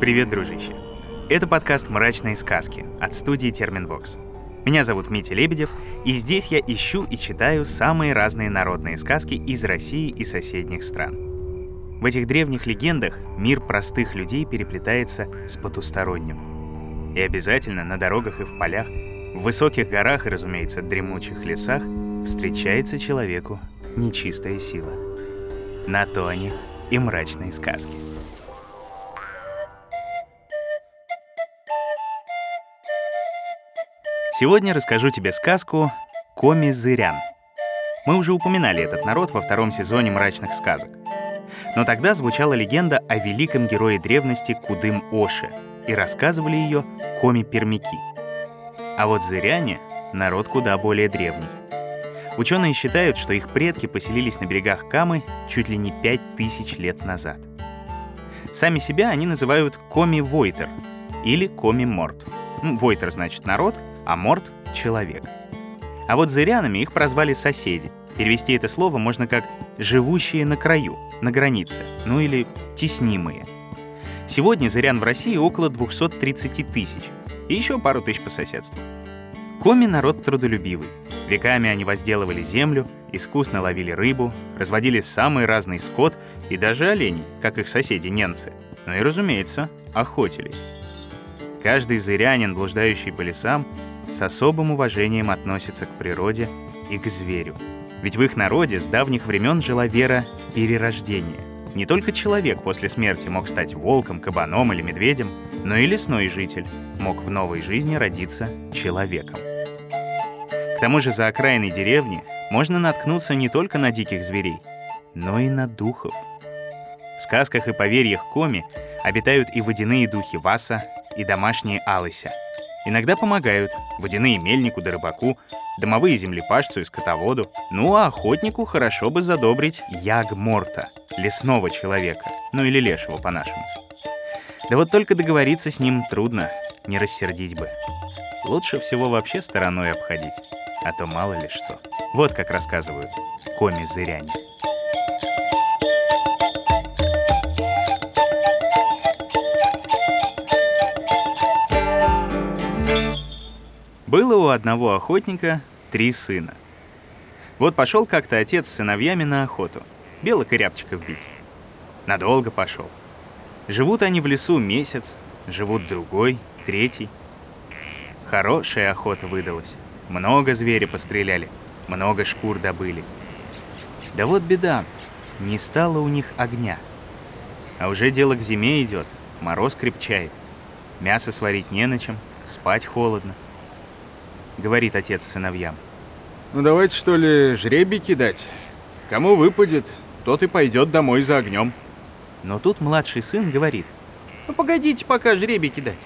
Привет, дружище. Это подкаст «Мрачные сказки» от студии Терминвокс. Меня зовут Митя Лебедев, и здесь я ищу и читаю самые разные народные сказки из России и соседних стран. В этих древних легендах мир простых людей переплетается с потусторонним. И обязательно на дорогах и в полях, в высоких горах и, разумеется, дремучих лесах встречается человеку нечистая сила. На то они и мрачные сказки. Сегодня расскажу тебе сказку «Коми-зырян». Мы уже упоминали этот народ во втором сезоне «Мрачных сказок». Но тогда звучала легенда о великом герое древности Кудым-Оше, и рассказывали ее коми-пермяки. А вот зыряне — народ куда более древний. Ученые считают, что их предки поселились на берегах Камы чуть ли не пять тысяч лет назад. Сами себя они называют коми-войтер или коми-морт. Ну, войтер значит народ, а морт — человек. А вот зырянами их прозвали соседи. Перевести это слово можно как «живущие на краю», на границе, ну или «теснимые». Сегодня зырян в России около 230 тысяч, и еще пару тысяч по соседству. Коми — народ трудолюбивый. Веками они возделывали землю, искусно ловили рыбу, разводили самый разный скот и даже оленей, как их соседи-ненцы. Ну и, разумеется, охотились. Каждый зырянин, блуждающий по лесам, с особым уважением относится к природе и к зверю. Ведь в их народе с давних времен жила вера в перерождение. Не только человек после смерти мог стать волком, кабаном или медведем, но и лесной житель мог в новой жизни родиться человеком. К тому же за окраиной деревни можно наткнуться не только на диких зверей, но и на духов. В сказках и поверьях Коми обитают и водяные духи Васа, и домашние Алыся — Иногда помогают водяные мельнику да рыбаку, домовые землепашцу и скотоводу. Ну а охотнику хорошо бы задобрить ягморта, лесного человека, ну или лешего по-нашему. Да вот только договориться с ним трудно, не рассердить бы. Лучше всего вообще стороной обходить, а то мало ли что. Вот как рассказывают коми-зыряне. Было у одного охотника три сына. Вот пошел как-то отец с сыновьями на охоту, белок и рябчиков бить. Надолго пошел. Живут они в лесу месяц, живут другой, третий. Хорошая охота выдалась. Много зверя постреляли, много шкур добыли. Да вот беда, не стало у них огня. А уже дело к зиме идет, мороз крепчает. Мясо сварить не на чем, спать холодно говорит отец сыновьям. Ну давайте что ли жребий кидать. Кому выпадет, тот и пойдет домой за огнем. Но тут младший сын говорит. Ну погодите пока жребий кидать.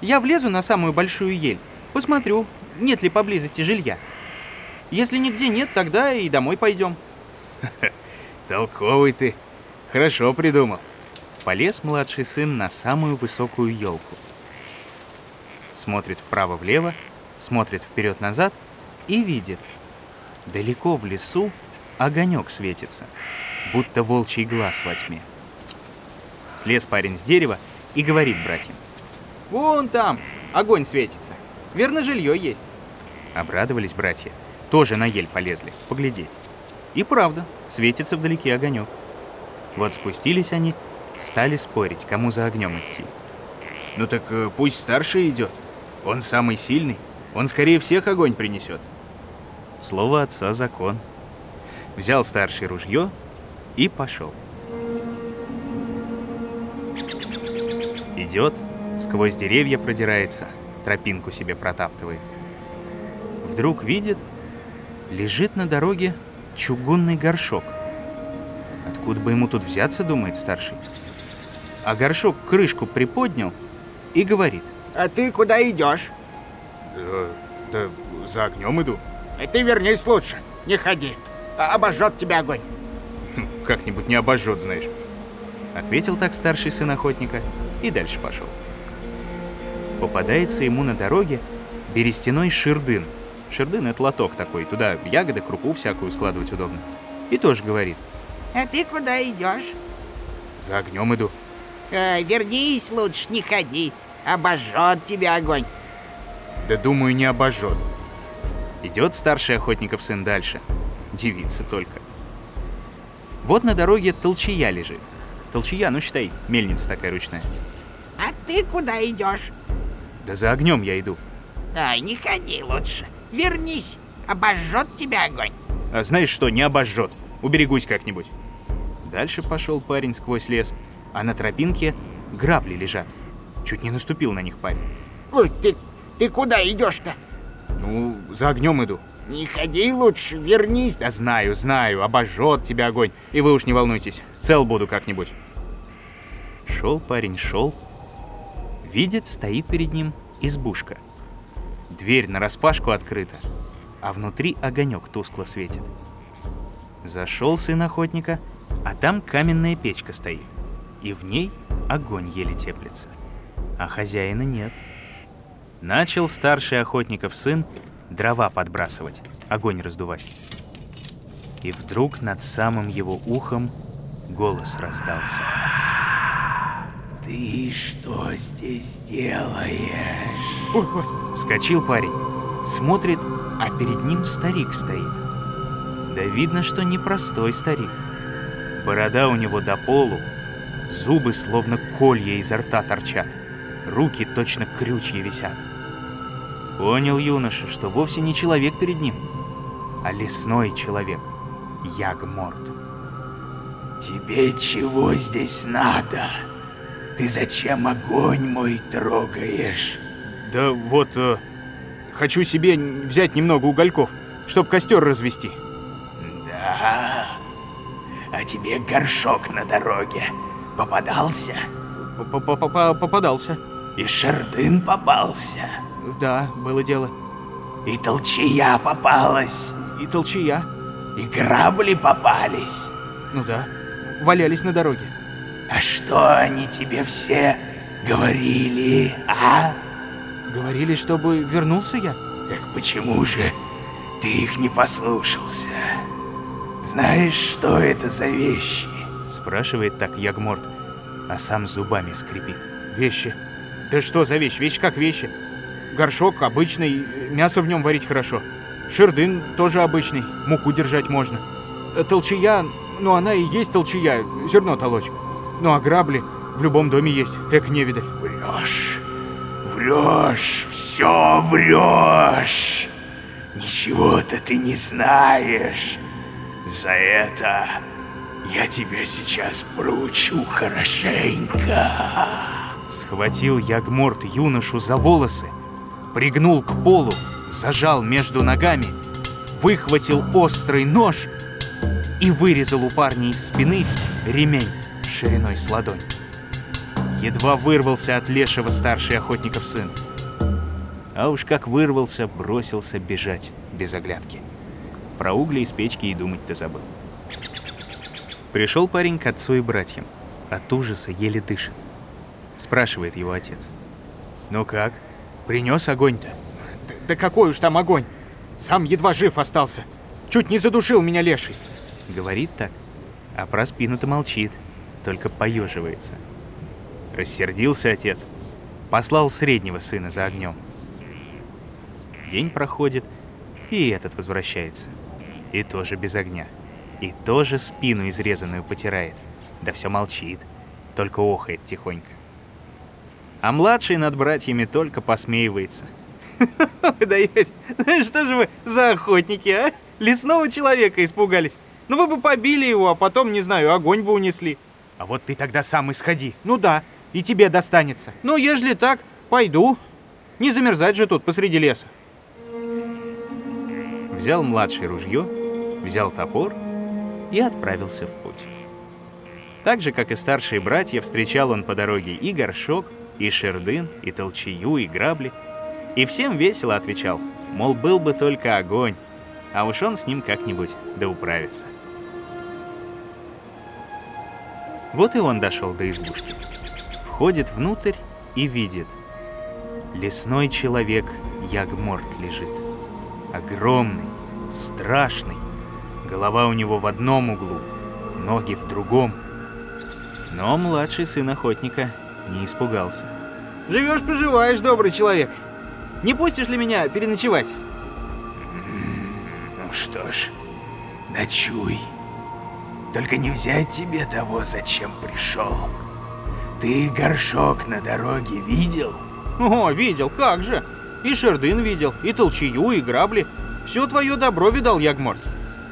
Я влезу на самую большую ель, посмотрю, нет ли поблизости жилья. Если нигде нет, тогда и домой пойдем. Толковый ты. Хорошо придумал. Полез младший сын на самую высокую елку. Смотрит вправо-влево, смотрит вперед-назад и видит. Далеко в лесу огонек светится, будто волчий глаз во тьме. Слез парень с дерева и говорит братьям. «Вон там огонь светится. Верно, жилье есть». Обрадовались братья. Тоже на ель полезли, поглядеть. И правда, светится вдалеке огонек. Вот спустились они, стали спорить, кому за огнем идти. «Ну так э, пусть старший идет. Он самый сильный». Он скорее всех огонь принесет. Слово отца — закон. Взял старший ружье и пошел. Идет, сквозь деревья продирается, тропинку себе протаптывает. Вдруг видит, лежит на дороге чугунный горшок. Откуда бы ему тут взяться, думает старший. А горшок крышку приподнял и говорит. А ты куда идешь? Да, да за огнем иду. И ты вернись лучше, не ходи. А обожжет тебя огонь. Хм, как-нибудь не обожжет, знаешь. Ответил так старший сын охотника и дальше пошел. Попадается ему на дороге берестяной ширдын. Ширдын — это лоток такой, туда ягоды, крупу всякую складывать удобно. И тоже говорит. А ты куда идешь? За огнем иду. Э, вернись лучше, не ходи. Обожжет тебя огонь. Да думаю, не обожжет. Идет старший охотников сын дальше. Дивится только. Вот на дороге толчья лежит. Толчья, ну считай, мельница такая ручная. А ты куда идешь? Да за огнем я иду. Ай, не ходи лучше. Вернись. Обожжет тебя огонь. А знаешь что, не обожжет. Уберегусь как-нибудь. Дальше пошел парень сквозь лес, а на тропинке грабли лежат. Чуть не наступил на них парень. Ой, ты, ты куда идешь-то? Ну, за огнем иду. Не ходи лучше, вернись. Да знаю, знаю, обожжет тебя огонь. И вы уж не волнуйтесь, цел буду как-нибудь. Шел парень, шел. Видит, стоит перед ним избушка. Дверь нараспашку открыта, а внутри огонек тускло светит. Зашел сын охотника, а там каменная печка стоит, и в ней огонь еле теплится. А хозяина нет. Начал старший охотников сын дрова подбрасывать, огонь раздувать. И вдруг над самым его ухом голос раздался. Ты что здесь делаешь? Ой, господи. Вскочил парень, смотрит, а перед ним старик стоит. Да видно, что непростой старик. Борода у него до полу, зубы словно колья изо рта торчат, руки точно крючья висят. Понял юноша, что вовсе не человек перед ним, а лесной человек, Ягморт. Тебе чего здесь надо? Ты зачем огонь мой трогаешь? Да вот, э, хочу себе взять немного угольков, чтоб костер развести. Да. А тебе горшок на дороге попадался? П-п-п- Попадался. И шардын попался? Да, было дело. И толчья попалась? И толчья. И грабли попались? Ну да, валялись на дороге. А что они тебе все говорили, а? Говорили, чтобы вернулся я. Так почему же ты их не послушался? Знаешь, что это за вещи? Спрашивает так Ягморт, а сам зубами скрипит. Вещи. Да что за вещь? Вещь как вещи. Горшок обычный, мясо в нем варить хорошо. Шердын тоже обычный, муку держать можно. Э, Толчая, ну она и есть толчая, зерно толочь. Ну а грабли в любом доме есть, эк невидаль. Врешь, врешь, все врешь. Ничего-то ты не знаешь. За это я тебя сейчас проучу хорошенько. Схватил Ягморт юношу за волосы, пригнул к полу, зажал между ногами, выхватил острый нож и вырезал у парня из спины ремень шириной с ладонь. Едва вырвался от лешего старший охотников сын. А уж как вырвался, бросился бежать без оглядки. Про угли из печки и думать-то забыл. Пришел парень к отцу и братьям. От ужаса еле дышит. Спрашивает его отец. «Ну как? Принес огонь-то?» Да, да какой уж там огонь! Сам едва жив остался. Чуть не задушил меня леший. Говорит так, а про спину-то молчит, только поеживается. Рассердился отец, послал среднего сына за огнем. День проходит, и этот возвращается. И тоже без огня. И тоже спину изрезанную потирает. Да все молчит, только охает тихонько. А младший над братьями только посмеивается. Даете? Ну что же вы за охотники, а? Лесного человека испугались. Ну вы бы побили его, а потом, не знаю, огонь бы унесли. А вот ты тогда сам исходи. Ну да, и тебе достанется. Ну, ежели так, пойду. Не замерзать же тут посреди леса. Взял младший ружье, взял топор и отправился в путь. Так же, как и старшие братья, встречал он по дороге и горшок, и шердын, и толчею, и грабли. И всем весело отвечал, мол, был бы только огонь, а уж он с ним как-нибудь да управится. Вот и он дошел до избушки. Входит внутрь и видит. Лесной человек Ягморт лежит. Огромный, страшный. Голова у него в одном углу, ноги в другом. Но младший сын охотника не испугался. Живешь, поживаешь, добрый человек. Не пустишь ли меня переночевать? Ну что ж, ночуй. Только не взять тебе того, зачем пришел. Ты горшок на дороге видел? О, видел, как же. И Шердын видел, и толчью, и грабли. Все твое добро видал, Ягморт.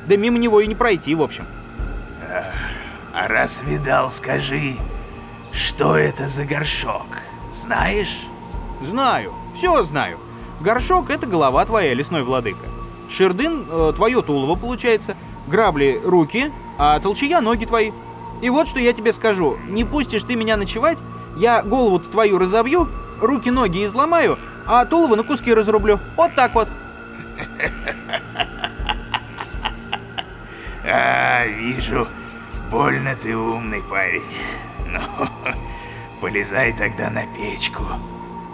Да мимо него и не пройти, в общем. А раз видал, скажи, что это за горшок? Знаешь? Знаю, все знаю. Горшок — это голова твоя, лесной владыка. Шердын э, — твое тулово, получается. Грабли — руки, а толчья — ноги твои. И вот что я тебе скажу. Не пустишь ты меня ночевать, я голову-то твою разобью, руки-ноги изломаю, а тулово на куски разрублю. Вот так вот. А, вижу, больно ты умный парень. Ну, полезай тогда на печку.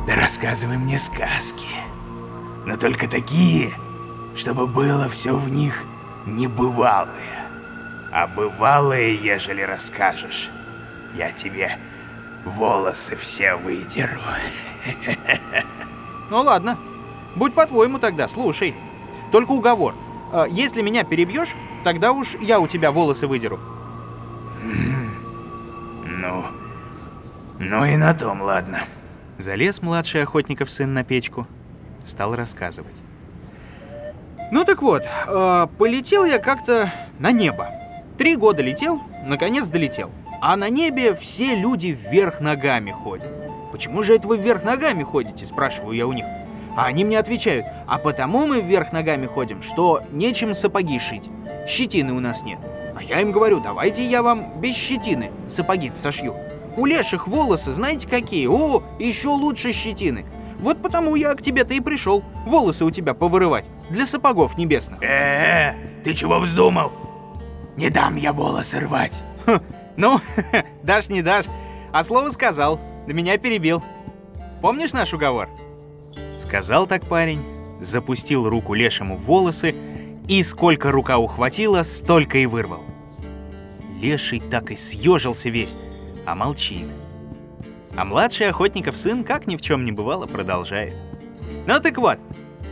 Да рассказывай мне сказки. Но только такие, чтобы было все в них небывалое. А бывалое, ежели расскажешь, я тебе волосы все выдеру. Ну ладно, будь по-твоему тогда, слушай. Только уговор. Э, Если меня перебьешь, тогда уж я у тебя волосы выдеру. Ну и на том, ладно. Залез младший охотников сын на печку, стал рассказывать. Ну так вот, э, полетел я как-то на небо. Три года летел, наконец долетел. А на небе все люди вверх ногами ходят. Почему же это вы вверх ногами ходите, спрашиваю я у них. А они мне отвечают, а потому мы вверх ногами ходим, что нечем сапоги шить. Щетины у нас нет. А я им говорю, давайте я вам без щетины сапоги сошью. У леших волосы, знаете какие? О, еще лучше щетины. Вот потому я к тебе-то и пришел. Волосы у тебя повырывать. Для сапогов небесных. Э, ты чего вздумал? Не дам я волосы рвать. Ну, дашь не дашь. А слово сказал. Да меня перебил. Помнишь наш уговор? Сказал так парень, запустил руку лешему в волосы, и сколько рука ухватила, столько и вырвал. Леший так и съежился весь, а молчит. А младший охотников сын, как ни в чем не бывало, продолжает. Ну так вот,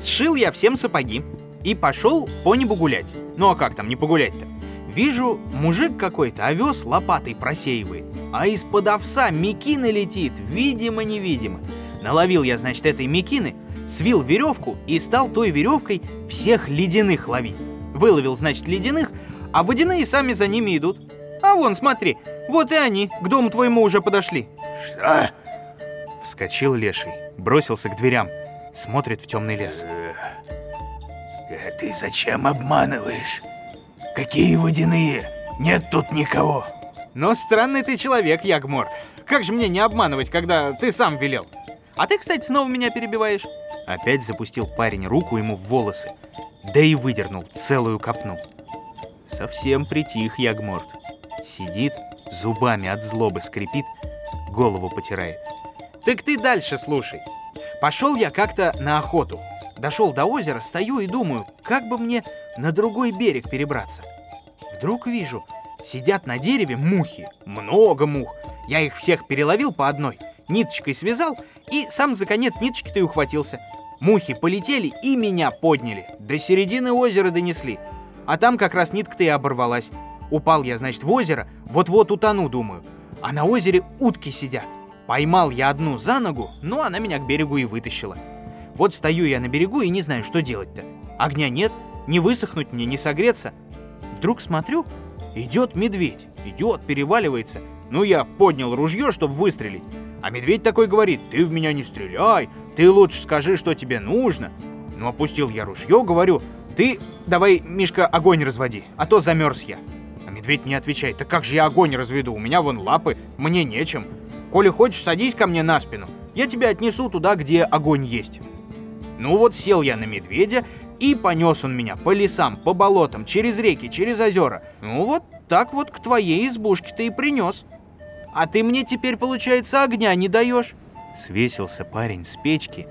сшил я всем сапоги и пошел по небу гулять. Ну а как там не погулять-то? Вижу, мужик какой-то овес лопатой просеивает, а из-под овса мекины летит, видимо-невидимо. Наловил я, значит, этой мекины, свил веревку и стал той веревкой всех ледяных ловить. Выловил, значит, ледяных, а водяные сами за ними идут. А вон, смотри, вот и они, к дому твоему уже подошли. Что? Вскочил леший, бросился к дверям, смотрит в темный лес. Э, Ты зачем обманываешь? Какие водяные? Нет тут никого. Но странный ты человек, Ягморт. Как же мне не обманывать, когда ты сам велел? А ты, кстати, снова меня перебиваешь. Опять запустил парень руку ему в волосы, да и выдернул целую копну. Совсем притих Ягморт. Сидит, зубами от злобы скрипит, голову потирает. Так ты дальше слушай. Пошел я как-то на охоту. Дошел до озера, стою и думаю, как бы мне на другой берег перебраться. Вдруг вижу, сидят на дереве мухи, много мух. Я их всех переловил по одной, ниточкой связал и сам за конец ниточки-то и ухватился. Мухи полетели и меня подняли, до середины озера донесли. А там как раз нитка-то и оборвалась. Упал я, значит, в озеро, вот-вот утону, думаю. А на озере утки сидят. Поймал я одну за ногу, но она меня к берегу и вытащила. Вот стою я на берегу и не знаю, что делать-то. Огня нет, не высохнуть мне, не согреться. Вдруг смотрю, идет медведь, идет, переваливается. Ну, я поднял ружье, чтобы выстрелить. А медведь такой говорит, ты в меня не стреляй, ты лучше скажи, что тебе нужно. Ну, опустил я ружье, говорю, ты давай, Мишка, огонь разводи, а то замерз я. Медведь мне отвечает, да как же я огонь разведу, у меня вон лапы, мне нечем. Коли хочешь, садись ко мне на спину, я тебя отнесу туда, где огонь есть. Ну вот сел я на медведя, и понес он меня по лесам, по болотам, через реки, через озера. Ну вот так вот к твоей избушке-то и принес. А ты мне теперь, получается, огня не даешь. Свесился парень с печки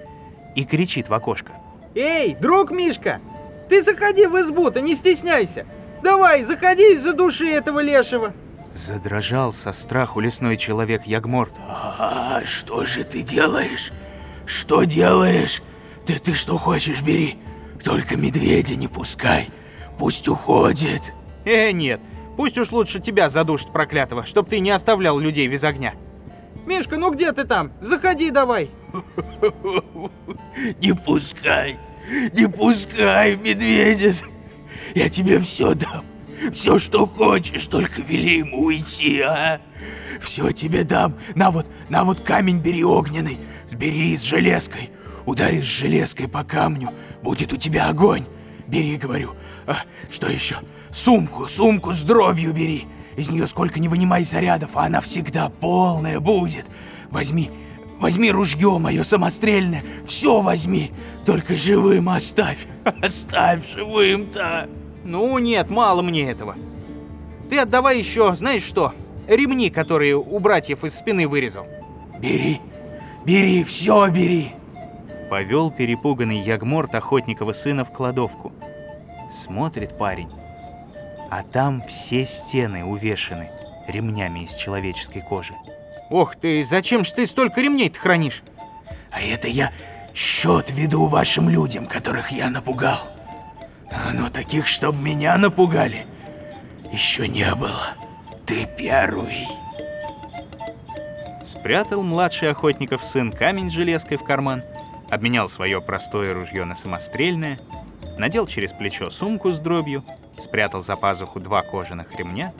и кричит в окошко. Эй, друг Мишка, ты заходи в избу-то, не стесняйся. Давай, заходи из-за души этого лешего. Задрожал со страху лесной человек Ягморт. А что же ты делаешь? Что делаешь? Ты, ты что хочешь, бери. Только медведя не пускай. Пусть уходит. Э, нет. Пусть уж лучше тебя задушит проклятого, чтоб ты не оставлял людей без огня. Мишка, ну где ты там? Заходи давай. Не пускай. Не пускай, медведя. Я тебе все дам. Все, что хочешь, только вели ему уйти, а? Все тебе дам. На вот, на вот камень бери огненный. Сбери с железкой. Ударишь железкой по камню, будет у тебя огонь. Бери, говорю. А, что еще? Сумку, сумку с дробью бери. Из нее сколько не вынимай зарядов, а она всегда полная будет. Возьми, возьми ружье мое самострельное, все возьми. Только живым оставь, оставь живым-то. Ну нет, мало мне этого. Ты отдавай еще, знаешь что, ремни, которые у братьев из спины вырезал. Бери, бери, все бери. Повел перепуганный Ягморт охотникова сына в кладовку. Смотрит парень, а там все стены увешаны ремнями из человеческой кожи. Ох ты, зачем ж ты столько ремней-то хранишь? А это я счет веду вашим людям, которых я напугал. Но таких, чтоб меня напугали, еще не было. Ты первый. Спрятал младший охотников сын камень с железкой в карман, обменял свое простое ружье на самострельное, надел через плечо сумку с дробью, спрятал за пазуху два кожаных ремня,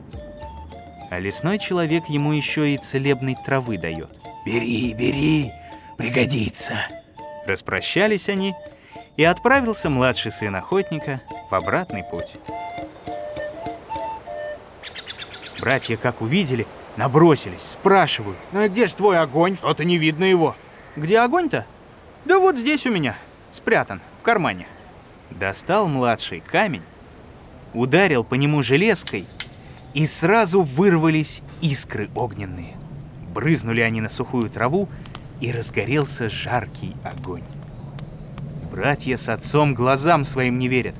а лесной человек ему еще и целебной травы дает. Бери, бери, пригодится. Распрощались они, и отправился младший сын охотника в обратный путь. Братья, как увидели, набросились, спрашивают. Ну и где ж твой огонь? Что-то не видно его. Где огонь-то? Да вот здесь у меня, спрятан, в кармане. Достал младший камень, ударил по нему железкой, и сразу вырвались искры огненные. Брызнули они на сухую траву, и разгорелся жаркий огонь. Братья с отцом глазам своим не верят.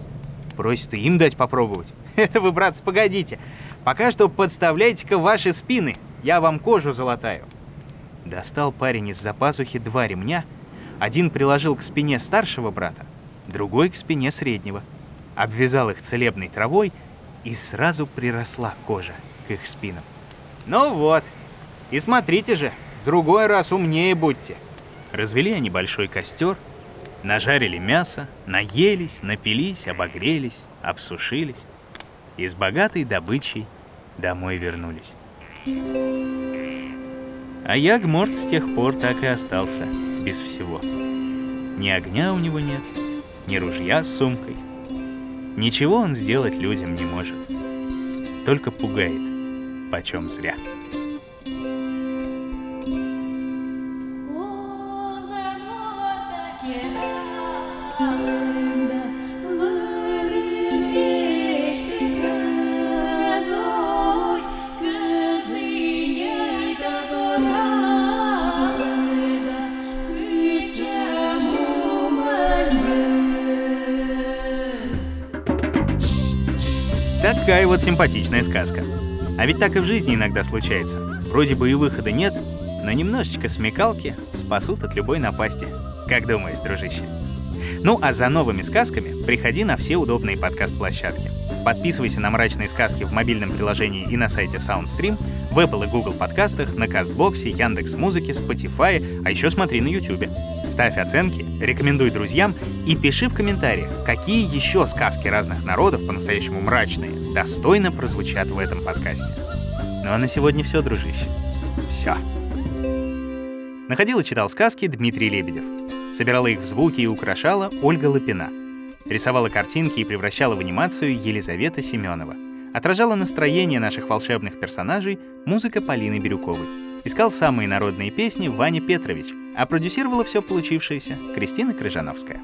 Просят и им дать попробовать. Это вы, братцы, погодите. Пока что подставляйте-ка ваши спины. Я вам кожу залатаю. Достал парень из-за пазухи два ремня. Один приложил к спине старшего брата, другой к спине среднего. Обвязал их целебной травой, и сразу приросла кожа к их спинам. Ну вот. И смотрите же, другой раз умнее будьте. Развели они большой костер, Нажарили мясо, наелись, напились, обогрелись, обсушились и с богатой добычей домой вернулись. А Ягморт с тех пор так и остался без всего. Ни огня у него нет, ни ружья с сумкой. Ничего он сделать людям не может. Только пугает, почем зря. Такая вот симпатичная сказка. А ведь так и в жизни иногда случается. Вроде бы и выхода нет, но немножечко смекалки спасут от любой напасти. Как думаешь, дружище? Ну а за новыми сказками приходи на все удобные подкаст-площадки. Подписывайся на «Мрачные сказки» в мобильном приложении и на сайте SoundStream, в Apple и Google подкастах, на Кастбоксе, Яндекс Музыке, Spotify, а еще смотри на YouTube. Ставь оценки, рекомендуй друзьям и пиши в комментариях, какие еще сказки разных народов, по-настоящему мрачные, достойно прозвучат в этом подкасте. Ну а на сегодня все, дружище. Все. Находил и читал сказки Дмитрий Лебедев. Собирала их в звуки и украшала Ольга Лапина. Рисовала картинки и превращала в анимацию Елизавета Семенова. Отражала настроение наших волшебных персонажей музыка Полины Бирюковой. Искал самые народные песни Ваня Петрович, а продюсировала все получившееся Кристина Крыжановская.